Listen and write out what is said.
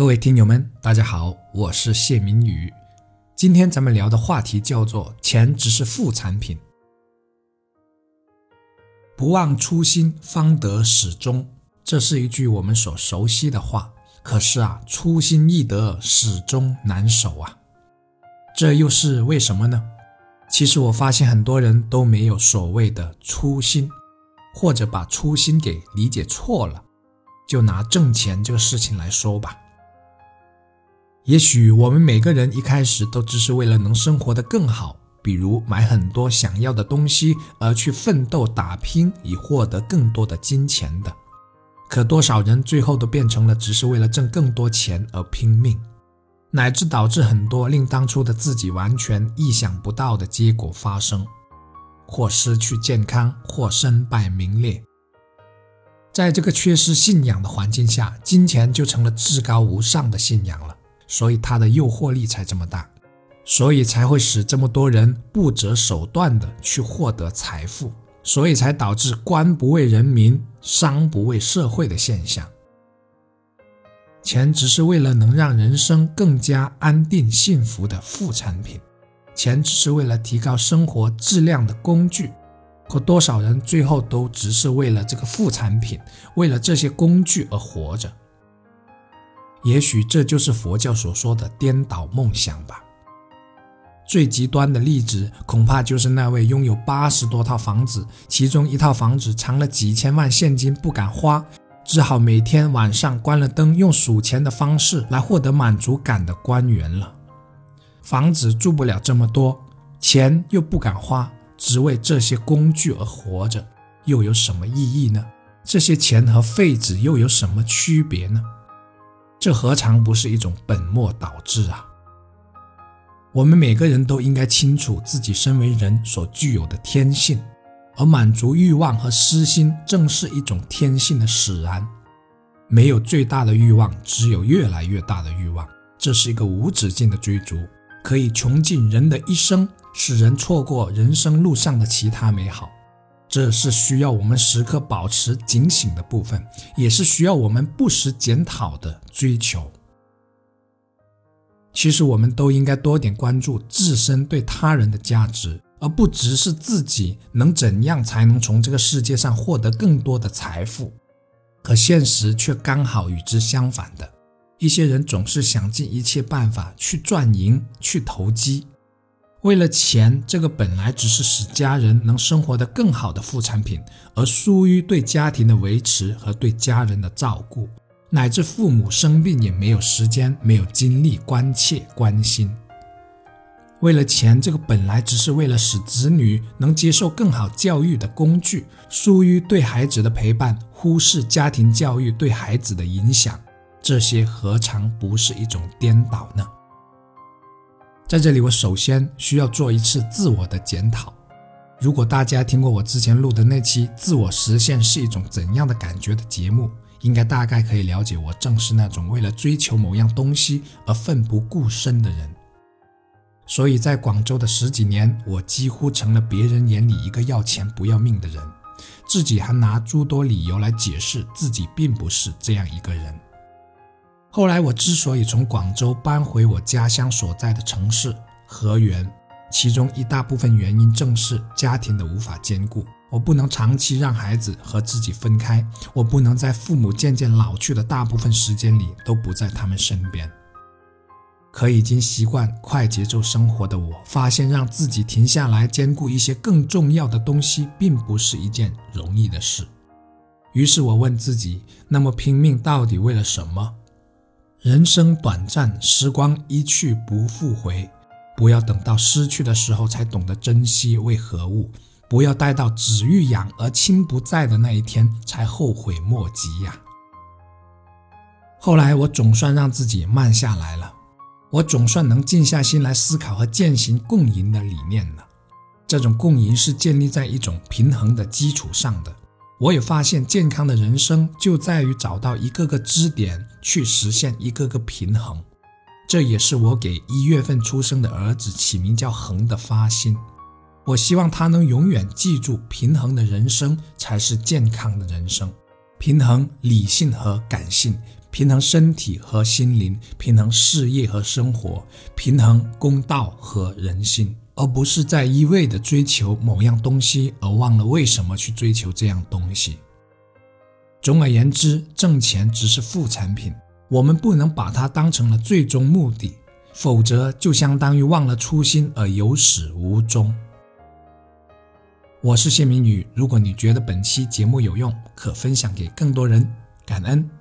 各位听友们，大家好，我是谢明宇。今天咱们聊的话题叫做“钱只是副产品”。不忘初心，方得始终。这是一句我们所熟悉的话。可是啊，初心易得，始终难守啊。这又是为什么呢？其实我发现很多人都没有所谓的初心，或者把初心给理解错了。就拿挣钱这个事情来说吧。也许我们每个人一开始都只是为了能生活得更好，比如买很多想要的东西而去奋斗打拼，以获得更多的金钱的。可多少人最后都变成了只是为了挣更多钱而拼命，乃至导致很多令当初的自己完全意想不到的结果发生，或失去健康，或身败名裂。在这个缺失信仰的环境下，金钱就成了至高无上的信仰了。所以它的诱惑力才这么大，所以才会使这么多人不择手段的去获得财富，所以才导致官不为人民，商不为社会的现象。钱只是为了能让人生更加安定幸福的副产品，钱只是为了提高生活质量的工具。可多少人最后都只是为了这个副产品，为了这些工具而活着。也许这就是佛教所说的颠倒梦想吧。最极端的例子，恐怕就是那位拥有八十多套房子，其中一套房子藏了几千万现金不敢花，只好每天晚上关了灯，用数钱的方式来获得满足感的官员了。房子住不了这么多，钱又不敢花，只为这些工具而活着，又有什么意义呢？这些钱和废纸又有什么区别呢？这何尝不是一种本末倒置啊！我们每个人都应该清楚自己身为人所具有的天性，而满足欲望和私心正是一种天性的使然。没有最大的欲望，只有越来越大的欲望。这是一个无止境的追逐，可以穷尽人的一生，使人错过人生路上的其他美好。这是需要我们时刻保持警醒的部分，也是需要我们不时检讨的追求。其实，我们都应该多点关注自身对他人的价值，而不只是自己能怎样才能从这个世界上获得更多的财富。可现实却刚好与之相反的，一些人总是想尽一切办法去赚赢、去投机。为了钱，这个本来只是使家人能生活得更好的副产品，而疏于对家庭的维持和对家人的照顾，乃至父母生病也没有时间、没有精力关切关心。为了钱，这个本来只是为了使子女能接受更好教育的工具，疏于对孩子的陪伴，忽视家庭教育对孩子的影响，这些何尝不是一种颠倒呢？在这里，我首先需要做一次自我的检讨。如果大家听过我之前录的那期“自我实现是一种怎样的感觉”的节目，应该大概可以了解我正是那种为了追求某样东西而奋不顾身的人。所以在广州的十几年，我几乎成了别人眼里一个要钱不要命的人，自己还拿诸多理由来解释自己并不是这样一个人。后来，我之所以从广州搬回我家乡所在的城市河源，其中一大部分原因正是家庭的无法兼顾。我不能长期让孩子和自己分开，我不能在父母渐渐老去的大部分时间里都不在他们身边。可已经习惯快节奏生活的我，发现让自己停下来兼顾一些更重要的东西，并不是一件容易的事。于是我问自己：那么拼命到底为了什么？人生短暂，时光一去不复回。不要等到失去的时候才懂得珍惜为何物，不要待到子欲养而亲不在的那一天才后悔莫及呀。后来我总算让自己慢下来了，我总算能静下心来思考和践行共赢的理念了。这种共赢是建立在一种平衡的基础上的。我也发现，健康的人生就在于找到一个个支点，去实现一个个平衡。这也是我给一月份出生的儿子起名叫“恒”的发心。我希望他能永远记住，平衡的人生才是健康的人生。平衡理性和感性，平衡身体和心灵，平衡事业和生活，平衡公道和人心，而不是在一味的追求某样东西而忘了为什么去追求这样东西。总而言之，挣钱只是副产品，我们不能把它当成了最终目的，否则就相当于忘了初心而有始无终。我是谢明宇，如果你觉得本期节目有用，可分享给更多人，感恩。